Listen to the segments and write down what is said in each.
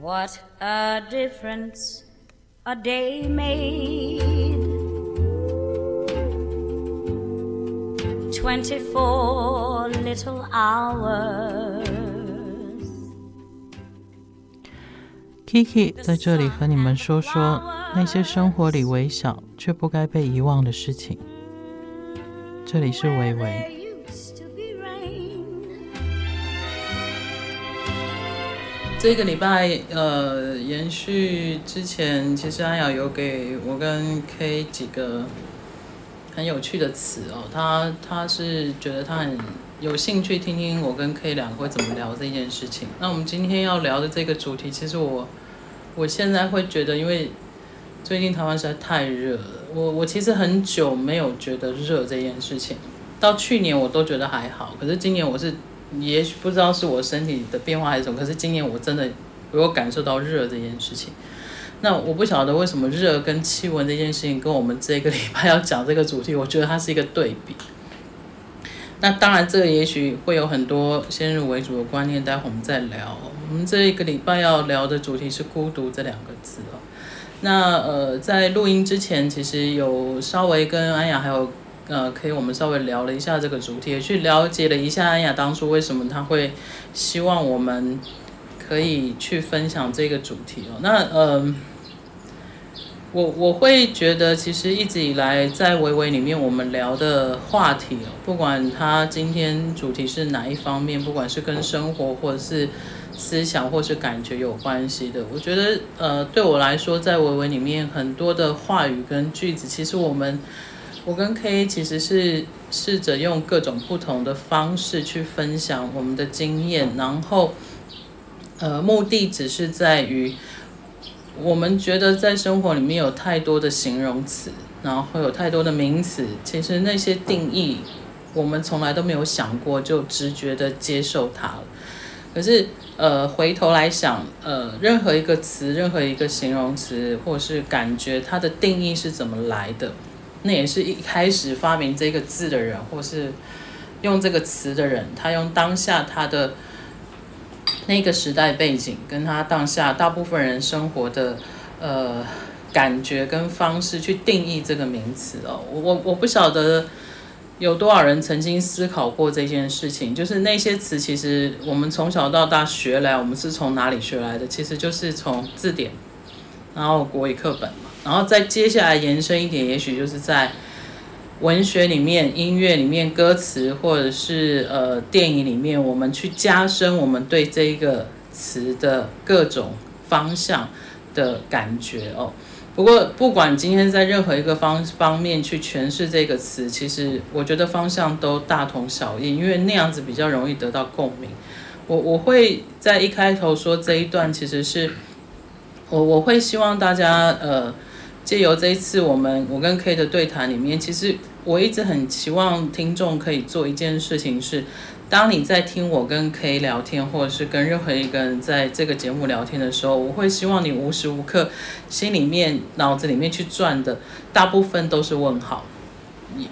What a difference a day made. Twenty-four little hours. Kiki 在这里和你们说说那些生活里微小却不该被遗忘的事情。这里是微微。 这个礼拜，呃，延续之前，其实安雅有给我跟 K 几个很有趣的词哦。他他是觉得他很有兴趣听听我跟 K 两个会怎么聊这件事情。那我们今天要聊的这个主题，其实我我现在会觉得，因为最近台湾实在太热了，我我其实很久没有觉得热这件事情。到去年我都觉得还好，可是今年我是。也许不知道是我身体的变化还是什么，可是今年我真的我有感受到热这件事情。那我不晓得为什么热跟气温这件事情跟我们这个礼拜要讲这个主题，我觉得它是一个对比。那当然，这个也许会有很多先入为主的观念，待会我们再聊。我们这一个礼拜要聊的主题是孤独这两个字哦。那呃，在录音之前，其实有稍微跟安雅还有。呃，可以，我们稍微聊了一下这个主题，也去了解了一下安雅当初为什么他会希望我们可以去分享这个主题哦。那呃，我我会觉得，其实一直以来在微微里面我们聊的话题哦，不管他今天主题是哪一方面，不管是跟生活或者是思想或是感觉有关系的，我觉得呃，对我来说，在微微里面很多的话语跟句子，其实我们。我跟 K 其实是试着用各种不同的方式去分享我们的经验，然后，呃，目的只是在于，我们觉得在生活里面有太多的形容词，然后有太多的名词，其实那些定义我们从来都没有想过，就直觉的接受它了。可是，呃，回头来想，呃，任何一个词，任何一个形容词，或是感觉，它的定义是怎么来的？那也是一开始发明这个字的人，或是用这个词的人，他用当下他的那个时代背景，跟他当下大部分人生活的呃感觉跟方式去定义这个名词哦。我我我不晓得有多少人曾经思考过这件事情，就是那些词其实我们从小到大学来，我们是从哪里学来的？其实就是从字典，然后国语课本。然后再接下来延伸一点，也许就是在文学里面、音乐里面、歌词或者是呃电影里面，我们去加深我们对这一个词的各种方向的感觉哦。不过不管今天在任何一个方方面去诠释这个词，其实我觉得方向都大同小异，因为那样子比较容易得到共鸣。我我会在一开头说这一段，其实是我我会希望大家呃。借由这一次我们我跟 K 的对谈里面，其实我一直很期望听众可以做一件事情是，当你在听我跟 K 聊天，或者是跟任何一个人在这个节目聊天的时候，我会希望你无时无刻心里面、脑子里面去转的大部分都是问号，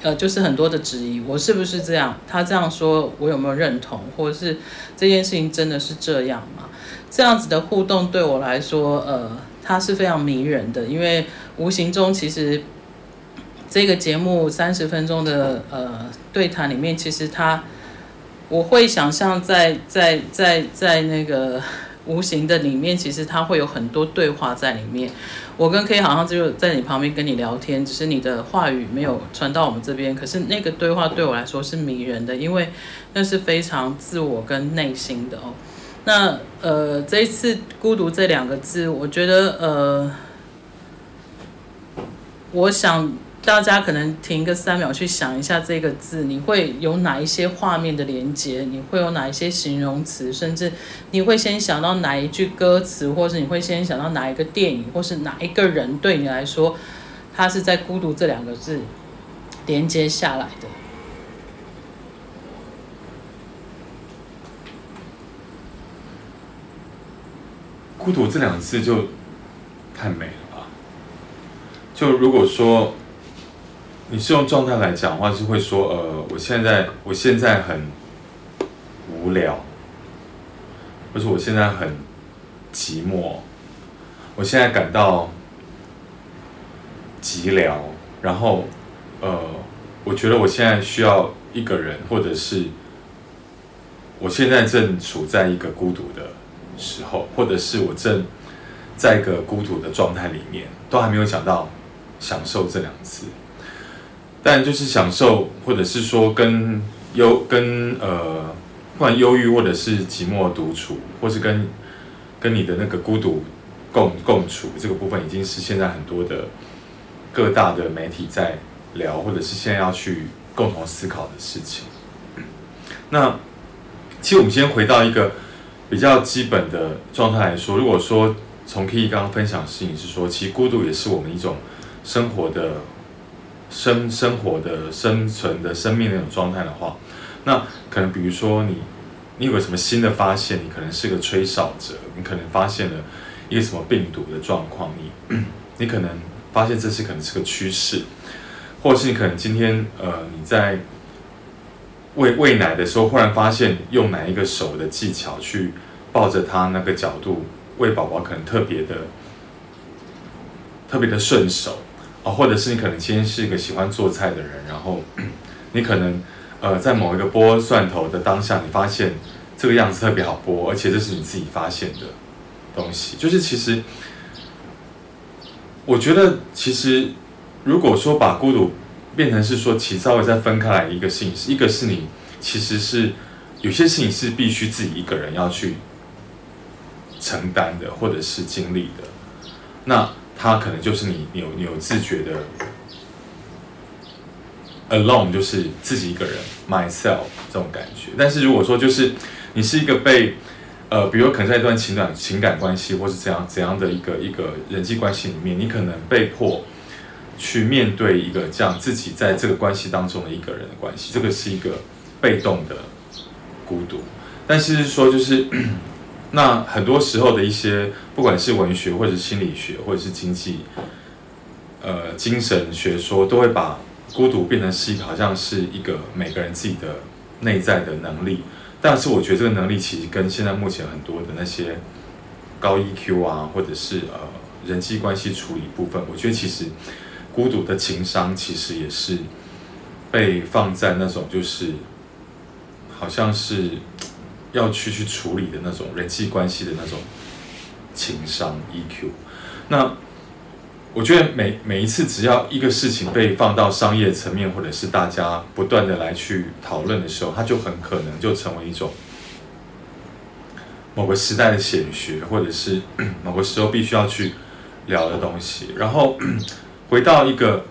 呃，就是很多的质疑，我是不是这样？他这样说，我有没有认同？或者是这件事情真的是这样吗？这样子的互动对我来说，呃。它是非常迷人的，因为无形中其实这个节目三十分钟的呃对谈里面，其实它我会想象在在在在那个无形的里面，其实它会有很多对话在里面。我跟 K 好像就在你旁边跟你聊天，只是你的话语没有传到我们这边，可是那个对话对我来说是迷人的，因为那是非常自我跟内心的哦。那呃，这一次孤独这两个字，我觉得呃，我想大家可能停个三秒去想一下这个字，你会有哪一些画面的连接？你会有哪一些形容词？甚至你会先想到哪一句歌词，或是你会先想到哪一个电影，或是哪一个人对你来说，他是在孤独这两个字连接下来的？孤独这两次就太美了吧！就如果说你是用状态来讲的话，是会说呃，我现在我现在很无聊，或者我现在很寂寞，我现在感到寂寥，然后呃，我觉得我现在需要一个人，或者是我现在正处在一个孤独的时候，或者是我正在一个孤独的状态里面，都还没有想到享受这两次，但就是享受，或者是说跟忧跟呃。不管忧郁，或者是寂寞独处，或是跟跟你的那个孤独共共处，这个部分已经是现在很多的各大的媒体在聊，或者是现在要去共同思考的事情。那其实我们先回到一个比较基本的状态来说，如果说从 Kiki 刚刚分享的事情是说，其实孤独也是我们一种生活的生生活的生存的生命的那种状态的话。那可能比如说你，你有个什么新的发现，你可能是个吹哨者，你可能发现了一个什么病毒的状况，你 你可能发现这是可能是个趋势，或是你可能今天呃你在喂喂奶的时候，忽然发现用哪一个手的技巧去抱着他那个角度喂宝宝，可能特别的特别的顺手啊，或者是你可能今天是一个喜欢做菜的人，然后 你可能。呃，在某一个剥蒜头的当下，你发现这个样子特别好剥，而且这是你自己发现的东西。就是其实，我觉得其实，如果说把孤独变成是说，其实稍微再分开来一个事情，一个是你其实是有些事情是必须自己一个人要去承担的，或者是经历的，那它可能就是你你有你有自觉的。Alone 就是自己一个人，myself 这种感觉。但是如果说就是你是一个被，呃，比如可能在一段情感情感关系，或是怎样怎样的一个一个人际关系里面，你可能被迫去面对一个这样自己在这个关系当中的一个人的关系，这个是一个被动的孤独。但是说就是，那很多时候的一些，不管是文学，或者心理学，或者是经济，呃，精神学说，都会把。孤独变成是一个，好像是一个每个人自己的内在的能力，但是我觉得这个能力其实跟现在目前很多的那些高 EQ 啊，或者是呃人际关系处理部分，我觉得其实孤独的情商其实也是被放在那种就是好像是 要去去处理的那种人际关系的那种情商 EQ，那。我觉得每每一次只要一个事情被放到商业层面，或者是大家不断的来去讨论的时候，它就很可能就成为一种 某个时代的显学，或者是 某个时候必须要去聊的东西。然后回到一个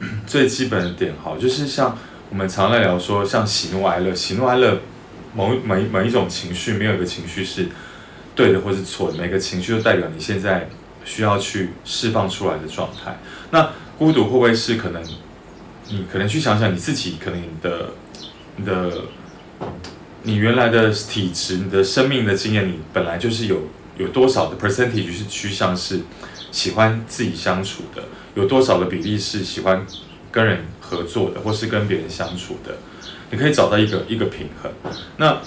最基本的点，好，就是像我们常在聊说，像喜怒哀乐，喜怒哀乐，某每每一种情绪，没有一个情绪是对的或是错的，每个情绪都代表你现在。需要去释放出来的状态，那孤独会不会是可能？你可能去想想你自己，可能你的、你的、你原来的体质、你的生命的经验，你本来就是有有多少的 percentage 是趋向是喜欢自己相处的，有多少的比例是喜欢跟人合作的，或是跟别人相处的，你可以找到一个一个平衡。那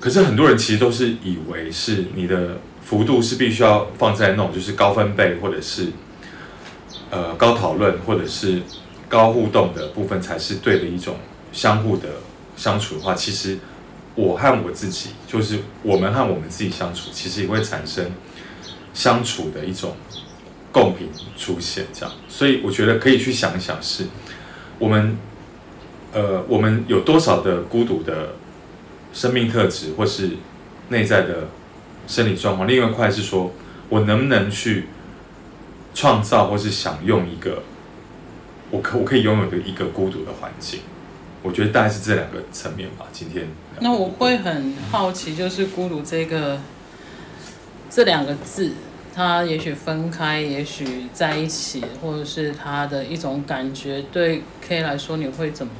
可是很多人其实都是以为是你的。幅度是必须要放在那种就是高分贝，或者是呃高讨论，或者是高互动的部分才是对的一种相互的相处的话，其实我和我自己，就是我们和我们自己相处，其实也会产生相处的一种共频出现，这样。所以我觉得可以去想一想，是我们呃我们有多少的孤独的生命特质，或是内在的。生理状况，另外一块是说，我能不能去创造或是享用一个，我可我可以拥有的一个孤独的环境，我觉得大概是这两个层面吧。今天，那我会很好奇，就是孤独这个这两个字，他也许分开，也许在一起，或者是他的一种感觉，对 K 来说，你会怎么？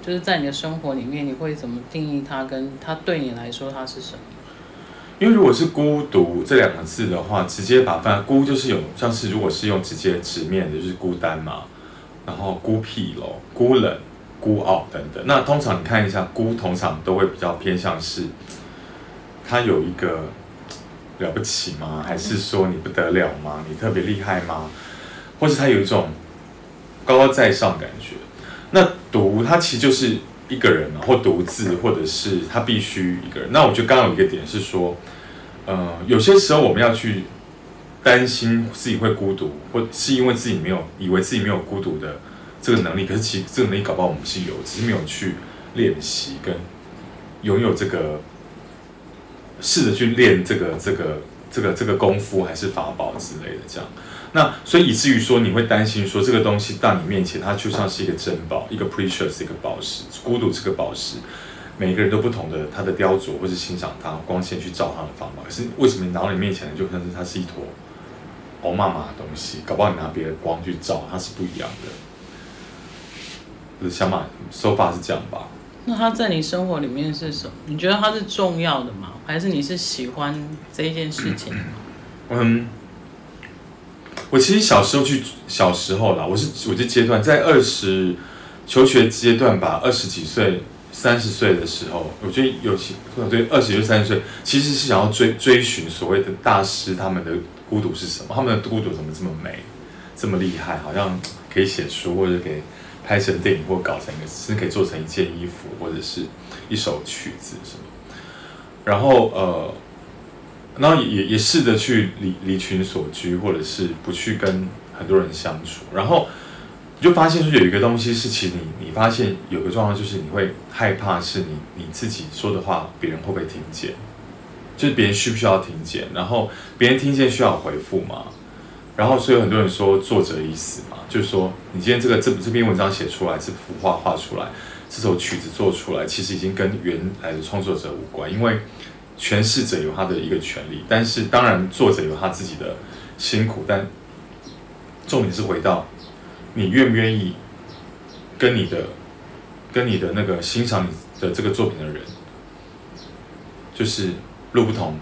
就是在你的生活里面，你会怎么定义他？跟他对你来说，他是什么？因为如果是孤独这两个字的话，直接把它孤就是有像是如果是用直接直面的，就是孤单嘛，然后孤僻咯，孤冷、孤傲等等。那通常你看一下孤，通常都会比较偏向是，他有一个了不起吗？还是说你不得了吗？你特别厉害吗？或是他有一种高高在上感觉？那独他其实就是一个人，或独自，或者是他必须一个人。那我觉得刚刚有一个点是说，呃，有些时候我们要去担心自己会孤独，或是因为自己没有以为自己没有孤独的这个能力，可是其实这个能力搞不好我们是有，只是没有去练习跟拥有这个，试着去练这个这个这个这个功夫还是法宝之类的这样。那所以以至于说你会担心说这个东西到你面前，它就像是一个珍宝，一个 precious 一个宝石，孤独这个宝石，每个人都不同的他的雕琢或是欣赏它，光线去照它的方法。可是为什么你拿到你面前的就像是它是一坨欧妈妈的东西？搞不好你拿别的光去照，它是不一样的。就是想法手法是这样吧？那他在你生活里面是什么？你觉得他是重要的吗？还是你是喜欢这一件事情？嗯。我其实小时候去小时候啦，我是我这阶段在二十求学阶段吧，二十几岁、三十岁的时候，我觉得有些对二十岁、三十岁，其实是想要追追寻所谓的大师他们的孤独是什么？他们的孤独怎么这么美、这么厉害？好像可以写书，或者可以拍成电影，或搞成一个，甚至可以做成一件衣服，或者是一首曲子什么。然后呃。然后也也试着去离离群索居，或者是不去跟很多人相处。然后你就发现说有一个东西是，其实你你发现有个状况就是你会害怕，是你你自己说的话别人会不会听见？就是别人需不需要听见？然后别人听见需要回复吗？然后所以很多人说作者已死嘛，就是说你今天这个这这篇文章写出来，这幅画画出来，这首曲子做出来，其实已经跟原来的创作者无关，因为。诠释者有他的一个权利，但是当然作者有他自己的辛苦，但重点是回到你愿不愿意跟你的跟你的那个欣赏你的这个作品的人，就是路不同，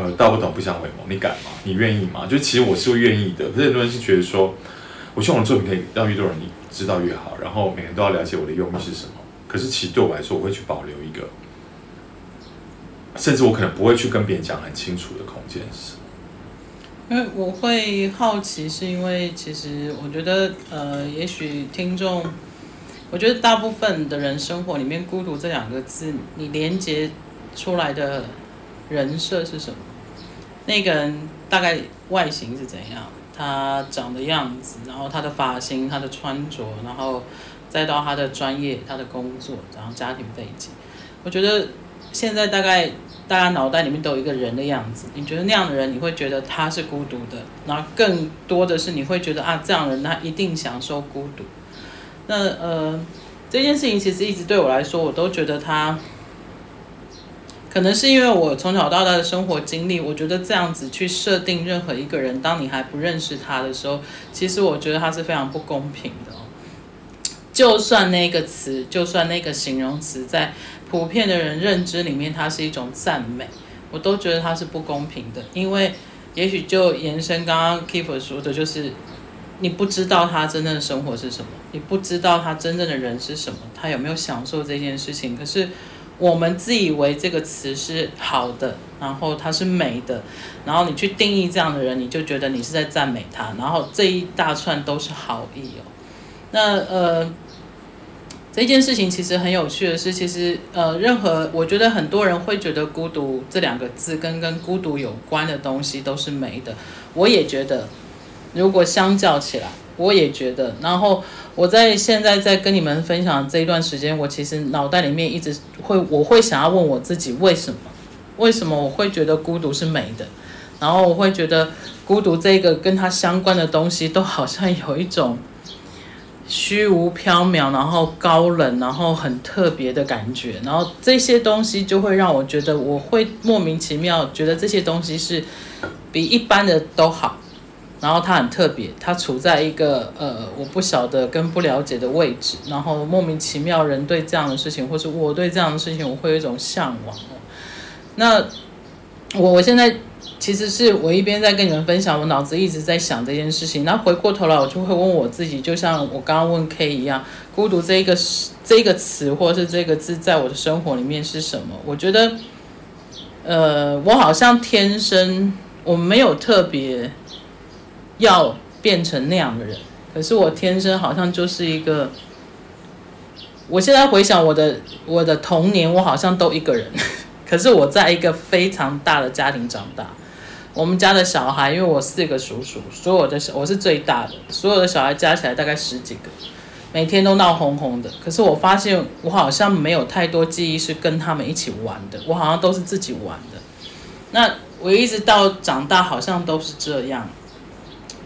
呃，道不同不相为谋，你敢吗？你愿意吗？就其实我是会愿意的，可是很多人是觉得说，我希望我的作品可以让越多人知道越好，然后每个人都要了解我的用意是什么。可是其实对我来说，我会去保留一个。甚至我可能不会去跟别人讲很清楚的空间是，因为我会好奇，是因为其实我觉得，呃，也许听众，我觉得大部分的人生活里面“孤独”这两个字，你连接出来的人设是什么？那个人大概外形是怎样？他长的样子，然后他的发型、他的穿着，然后再到他的专业、他的工作，然后家庭背景，我觉得。现在大概大家脑袋里面都有一个人的样子，你觉得那样的人，你会觉得他是孤独的，然后更多的是你会觉得啊，这样的人他一定享受孤独。那呃，这件事情其实一直对我来说，我都觉得他，可能是因为我从小到大的生活经历，我觉得这样子去设定任何一个人，当你还不认识他的时候，其实我觉得他是非常不公平的。就算那个词，就算那个形容词在。普遍的人认知里面，它是一种赞美，我都觉得它是不公平的，因为也许就延伸刚刚 Kiefer 说的，就是你不知道他真正的生活是什么，你不知道他真正的人是什么，他有没有享受这件事情。可是我们自以为这个词是好的，然后它是美的，然后你去定义这样的人，你就觉得你是在赞美他，然后这一大串都是好意哦。那呃。这件事情其实很有趣的是，其实呃，任何我觉得很多人会觉得孤独这两个字跟跟孤独有关的东西都是美的。我也觉得，如果相较起来，我也觉得。然后我在现在在跟你们分享这一段时间，我其实脑袋里面一直会，我会想要问我自己，为什么？为什么我会觉得孤独是美的？然后我会觉得孤独这个跟它相关的东西，都好像有一种。虚无缥缈，然后高冷，然后很特别的感觉，然后这些东西就会让我觉得，我会莫名其妙觉得这些东西是比一般的都好，然后它很特别，它处在一个呃我不晓得跟不了解的位置，然后莫名其妙人对这样的事情，或是我对这样的事情，我会有一种向往。那我我现在。其实是我一边在跟你们分享，我脑子一直在想这件事情。然后回过头来，我就会问我自己，就像我刚刚问 K 一样，孤独这一个这一个词或是这个字，在我的生活里面是什么？我觉得呃，我好像天生我没有特别要变成那样的人，可是我天生好像就是一个。我现在回想我的我的童年，我好像都一个人，可是我在一个非常大的家庭长大。我们家的小孩，因为我四个叔叔，所有的小我是最大的，所有的小孩加起来大概十几个，每天都闹哄哄的。可是我发现我好像没有太多记忆是跟他们一起玩的，我好像都是自己玩的。那我一直到长大好像都是这样，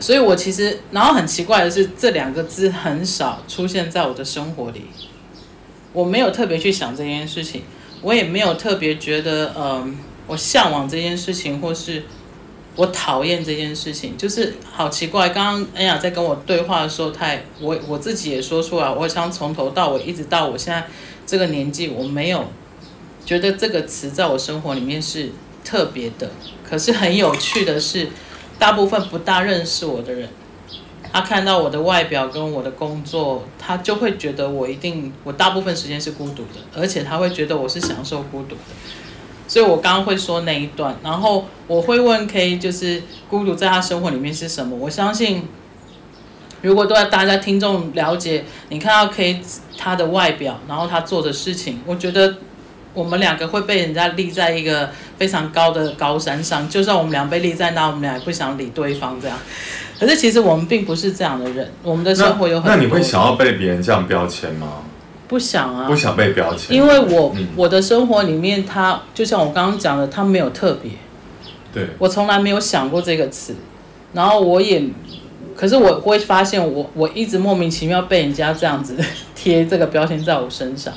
所以我其实然后很奇怪的是，这两个字很少出现在我的生活里。我没有特别去想这件事情，我也没有特别觉得，嗯、我向往这件事情，或是我讨厌这件事情，就是好奇怪。刚刚恩雅在跟我对话的时候，太我我自己也说出来，我想从头到尾，一直到我现在这个年纪，我没有觉得这个词在我生活里面是特别的。可是很有趣的是，大部分不大认识我的人。他看到我的外表跟我的工作，他就会觉得我一定，我大部分时间是孤独的，而且他会觉得我是享受孤独的。所以我刚刚会说那一段，然后我会问 K，就是孤独在他生活里面是什么？我相信，如果都要大家听众了解，你看到 K 他的外表，然后他做的事情，我觉得我们两个会被人家立在一个非常高的高山上，就算我们俩被立在那，我们俩也不想理对方这样。可是其实我们并不是这样的人，我们的生活有很多。那你会想要被别人这样标签吗？不想啊，不想被标签。因为我、嗯、我的生活里面，它就像我刚刚讲的，它没有特别。对。我从来没有想过这个词，然后我也，可是我会发现我，我我一直莫名其妙被人家这样子贴这个标签在我身上，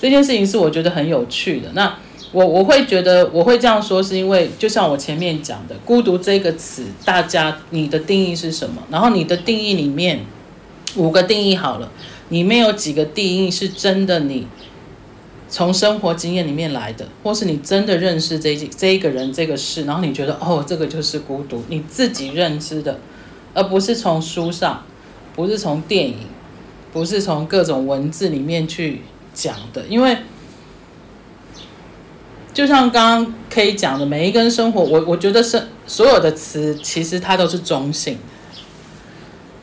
这件事情是我觉得很有趣的。那。我我会觉得我会这样说，是因为就像我前面讲的，孤独这个词，大家你的定义是什么？然后你的定义里面五个定义好了，里面有几个定义是真的？你从生活经验里面来的，或是你真的认识这这一个人这个事，然后你觉得哦，这个就是孤独，你自己认知的，而不是从书上，不是从电影，不是从各种文字里面去讲的，因为。就像刚刚 K 讲的，每一个人生活，我我觉得是所有的词，其实它都是中性的，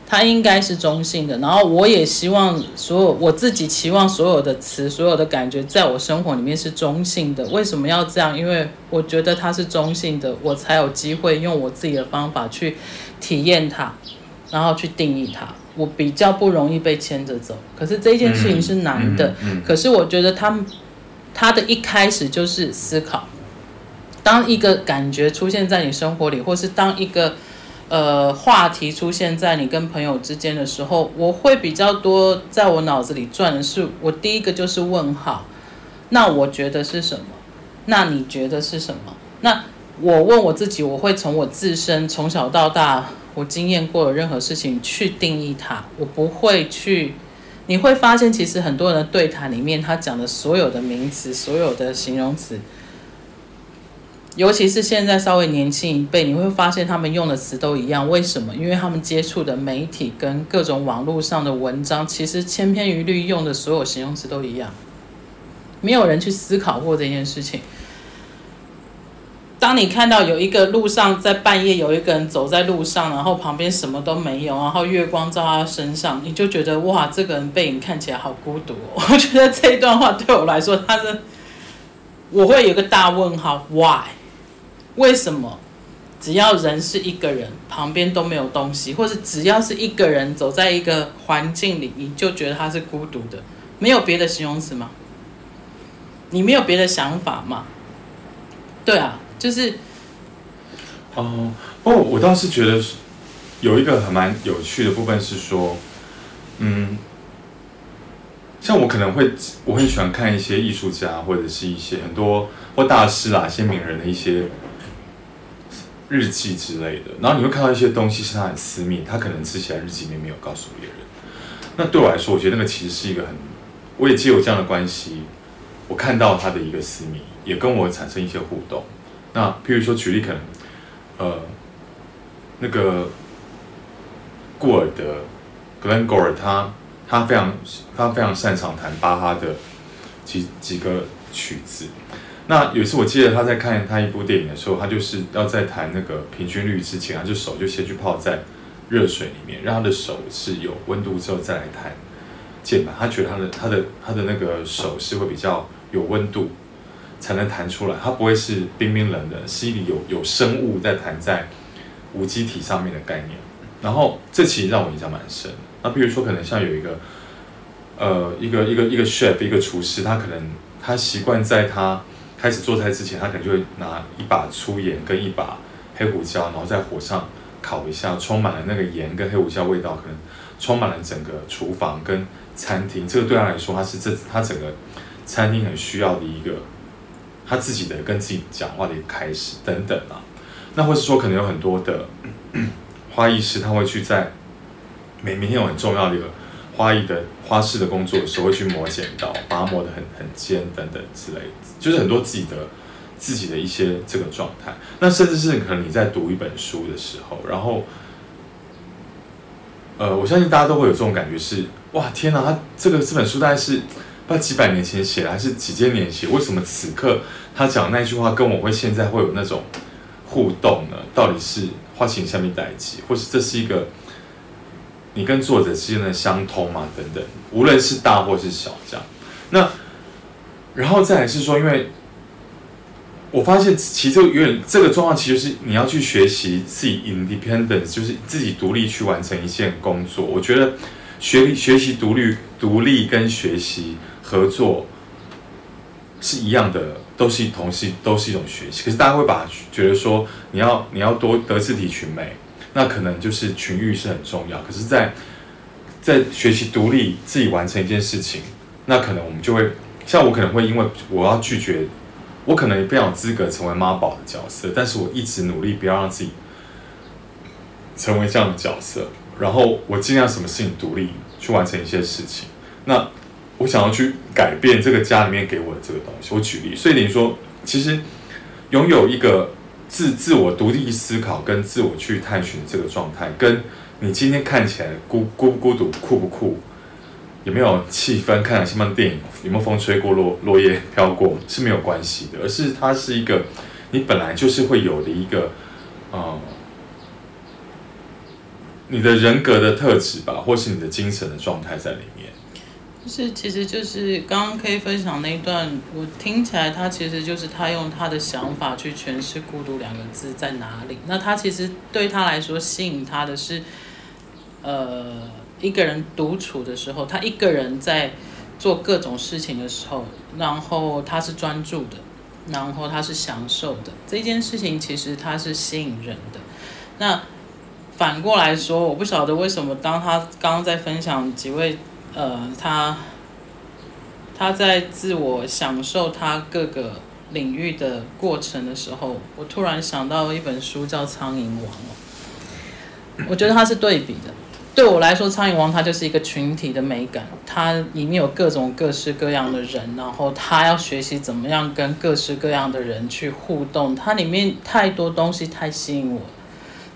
它应该是中性的。然后我也希望所有我自己期望所有的词，所有的感觉，在我生活里面是中性的。为什么要这样？因为我觉得它是中性的，我才有机会用我自己的方法去体验它，然后去定义它。我比较不容易被牵着走。可是这件事情是难的。可是我觉得他。他的一开始就是思考，当一个感觉出现在你生活里，或是当一个呃话题出现在你跟朋友之间的时候，我会比较多在我脑子里转的是，我第一个就是问号，那我觉得是什么？那你觉得是什么？那我问我自己，我会从我自身从小到大我经验过的任何事情去定义它，我不会去。你会发现，其实很多人的对谈里面，他讲的所有的名词、所有的形容词，尤其是现在稍微年轻一辈，你会发现他们用的词都一样。为什么？因为他们接触的媒体跟各种网络上的文章，其实千篇一律用的所有形容词都一样，没有人去思考过这件事情。当你看到有一个路上在半夜有一个人走在路上，然后旁边什么都没有，然后月光照他身上，你就觉得哇，这个人背影看起来好孤独。我觉得这一段话对我来说，他是我会有个大问号，Why？为什么？只要人是一个人，旁边都没有东西，或是只要是一个人走在一个环境里，你就觉得他是孤独的，没有别的形容词吗？你没有别的想法吗？对啊。就是，哦，不过我倒是觉得有一个很蛮有趣的部分是说，嗯，像我可能会我很喜欢看一些艺术家或者是一些很多或大师啦、一些名人的一些日记之类的，然后你会看到一些东西是他很私密，他可能之前日记里面没有告诉别人。那对我来说，我觉得那个其实是一个很，我也借有这样的关系，我看到他的一个私密，也跟我产生一些互动。那譬如说举例，可能，呃，那个顾尔的 Glengour，他他非常他非常擅长弹巴哈的几几个曲子。那有一次我记得他在看他一部电影的时候，他就是要在弹那个平均律之前，他就手就先去泡在热水里面，让他的手是有温度之后再来弹键盘。他觉得他的他的他的那个手是会比较有温度，才能弹出来。它不会是冰冰冷的，是一个有有生物在弹在无机体上面的概念。然后这其实让我印象蛮深。那比如说，可能像有一个呃一个一个一个 chef 一个厨师，他可能他习惯在他开始做菜之前，他可能就会拿一把粗盐跟一把黑胡椒，然后在火上烤一下，充满了那个盐跟黑胡椒味道，可能充满了整个厨房跟餐厅。这个对他来说，他是这他整个餐厅很需要的一个他自己的跟自己讲话的一个开始等等啊。那或是说，可能有很多的 花艺师，他会去在每每天有很重要的一个。花艺的花式的工作的时候，会去磨剪刀，把它磨得很很尖等等之类的，就是很多自己的自己的一些这个状态。那甚至是可能你在读一本书的时候，然后，呃，我相信大家都会有这种感觉是：哇，天哪，他这个这本书大概是不知道几百年前写的，还是几千年写？为什么此刻他讲那句话跟我会现在会有那种互动呢？到底是花钱下面代志，或是这是一个？你跟作者之间的相通嘛，等等，无论是大或是小，这样。那然后再来是说，因为我发现其实有点这个状况，其实是你要去学习自己 independence，就是自己独立去完成一件工作。我觉得学学习独立、独立跟学习合作是一样的，都是同是都是一种学习。可是大家会把觉得说，你要你要多德智体群美。那可能就是群育是很重要，可是在，在学习独立自己完成一件事情，那可能我们就会像我可能会因为我要拒绝，我可能非常有资格成为妈宝的角色，但是我一直努力不要让自己成为这样的角色，然后我尽量什么事情独立去完成一些事情。那我想要去改变这个家里面给我的这个东西。我举例，所以你说，其实拥有一个。自自我独立思考跟自我去探寻这个状态，跟你今天看起来孤孤不孤独、酷不酷，有没有气氛，看了什么电影，有没有风吹过落落叶飘过是没有关系的，而是它是一个你本来就是会有的一个，呃，你的人格的特质吧，或是你的精神的状态在里面。就是，其实就是刚刚可以分享那一段，我听起来他其实就是他用他的想法去诠释“孤独”两个字在哪里。那他其实对他来说吸引他的是，呃，一个人独处的时候，他一个人在做各种事情的时候，然后他是专注的，然后他是享受的。这件事情其实他是吸引人的。那反过来说，我不晓得为什么当他刚刚在分享几位。呃，他他在自我享受他各个领域的过程的时候，我突然想到一本书叫《苍蝇王》，我觉得它是对比的。对我来说，《苍蝇王》它就是一个群体的美感，它里面有各种各式各样的人，然后他要学习怎么样跟各式各样的人去互动，它里面太多东西太吸引我。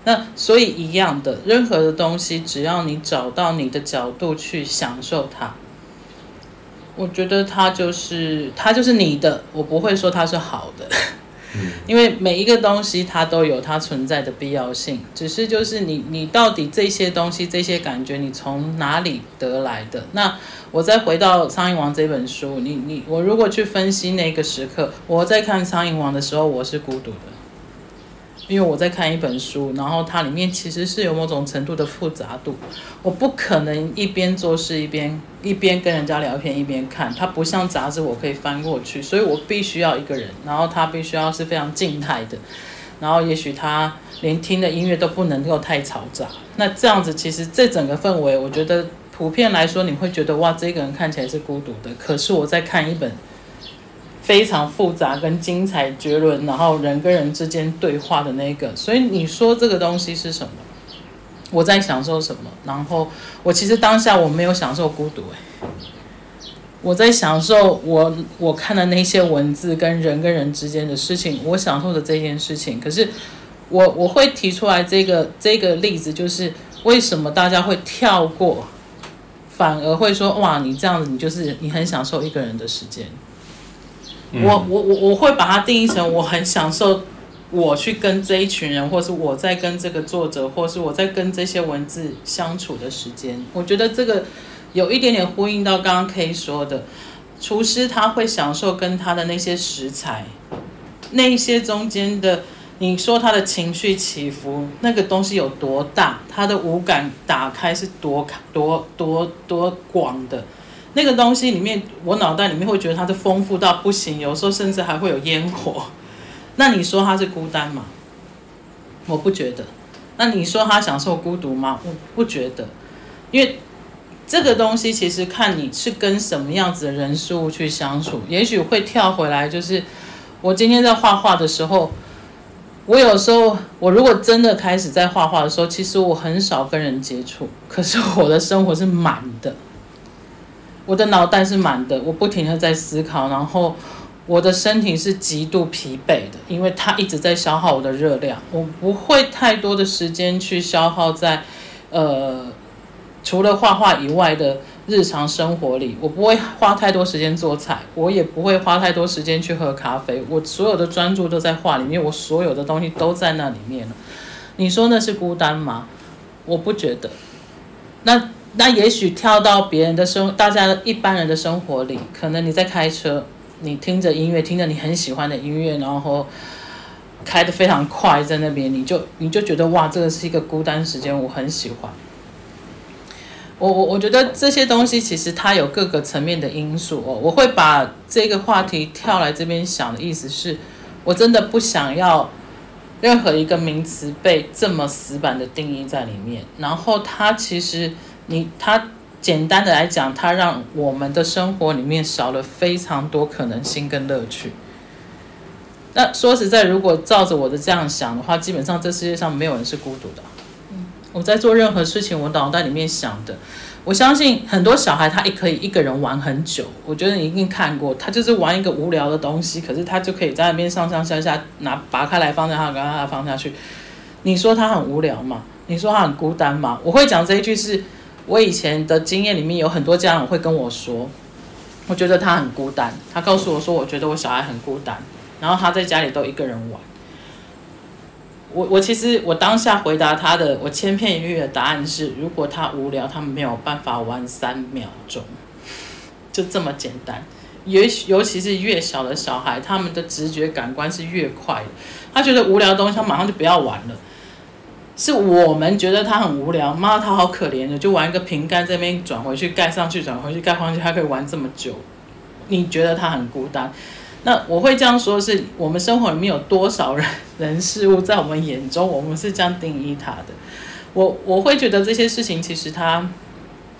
那所以一样的，任何的东西，只要你找到你的角度去享受它，我觉得它就是它就是你的，我不会说它是好的，因为每一个东西它都有它存在的必要性，只是就是你你到底这些东西这些感觉你从哪里得来的？那我再回到《苍蝇王》这本书，你你我如果去分析那个时刻，我在看《苍蝇王》的时候，我是孤独的。因为我在看一本书，然后它里面其实是有某种程度的复杂度，我不可能一边做事一边一边跟人家聊天一边看，它不像杂志我可以翻过去，所以我必须要一个人，然后它必须要是非常静态的，然后也许他连听的音乐都不能够太嘈杂，那这样子其实这整个氛围，我觉得普遍来说你会觉得哇，这个人看起来是孤独的，可是我在看一本。非常复杂跟精彩绝伦，然后人跟人之间对话的那个，所以你说这个东西是什么？我在享受什么？然后我其实当下我没有享受孤独，哎，我在享受我我看的那些文字跟人跟人之间的事情，我享受的这件事情。可是我我会提出来这个这个例子，就是为什么大家会跳过，反而会说哇，你这样子你就是你很享受一个人的时间。我我我我会把它定义成我很享受我去跟这一群人，或是我在跟这个作者，或是我在跟这些文字相处的时间。我觉得这个有一点点呼应到刚刚 K 说的，厨师他会享受跟他的那些食材，那些中间的。你说他的情绪起伏，那个东西有多大？他的五感打开是多多多多广的，那个东西里面，我脑袋里面会觉得它是丰富到不行，有时候甚至还会有烟火。那你说他是孤单吗？我不觉得。那你说他享受孤独吗？我不觉得。因为这个东西其实看你是跟什么样子的人事物去相处，也许会跳回来，就是我今天在画画的时候。我有时候，我如果真的开始在画画的时候，其实我很少跟人接触，可是我的生活是满的，我的脑袋是满的，我不停地在思考，然后我的身体是极度疲惫的，因为它一直在消耗我的热量，我不会太多的时间去消耗在，呃，除了画画以外的。日常生活里，我不会花太多时间做菜，我也不会花太多时间去喝咖啡。我所有的专注都在画里面，我所有的东西都在那里面了。你说那是孤单吗？我不觉得。那那也许跳到别人的生，大家一般人的生活里，可能你在开车，你听着音乐，听着你很喜欢的音乐，然后开得非常快，在那边，你就你就觉得哇，这个是一个孤单时间，我很喜欢。我我我觉得这些东西其实它有各个层面的因素哦。我会把这个话题跳来这边想的意思是，我真的不想要任何一个名词被这么死板的定义在里面。然后它其实你它简单的来讲，它让我们的生活里面少了非常多可能性跟乐趣。那说实在，如果照着我的这样想的话，基本上这世界上没有人是孤独的。我在做任何事情，我脑袋里面想的，我相信很多小孩他也可以一个人玩很久。我觉得你一定看过，他就是玩一个无聊的东西，可是他就可以在那边上上下下拿拔开来放在他，刚刚放下去。你说他很无聊吗？你说他很孤单吗？我会讲这一句是，我以前的经验里面有很多家长会跟我说，我觉得他很孤单。他告诉我说，我觉得我小孩很孤单，然后他在家里都一个人玩。我我其实我当下回答他的，我千篇一律的答案是：如果他无聊，他没有办法玩三秒钟，就这么简单。尤尤其是越小的小孩，他们的直觉感官是越快的。他觉得无聊的东西，他马上就不要玩了。是我们觉得他很无聊，妈，他好可怜的，就玩一个瓶盖这边转回去盖上去，转回去盖上去，他可以玩这么久。你觉得他很孤单？那我会这样说，是我们生活里面有多少人人事物，在我们眼中，我们是这样定义他的。我我会觉得这些事情，其实他，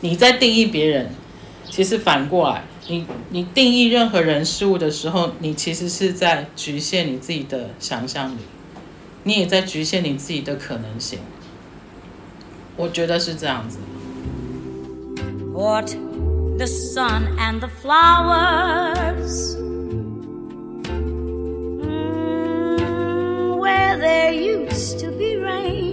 你在定义别人，其实反过来，你你定义任何人事物的时候，你其实是在局限你自己的想象力，你也在局限你自己的可能性我觉得是这样子 what the sun and the flowers where there used to be rain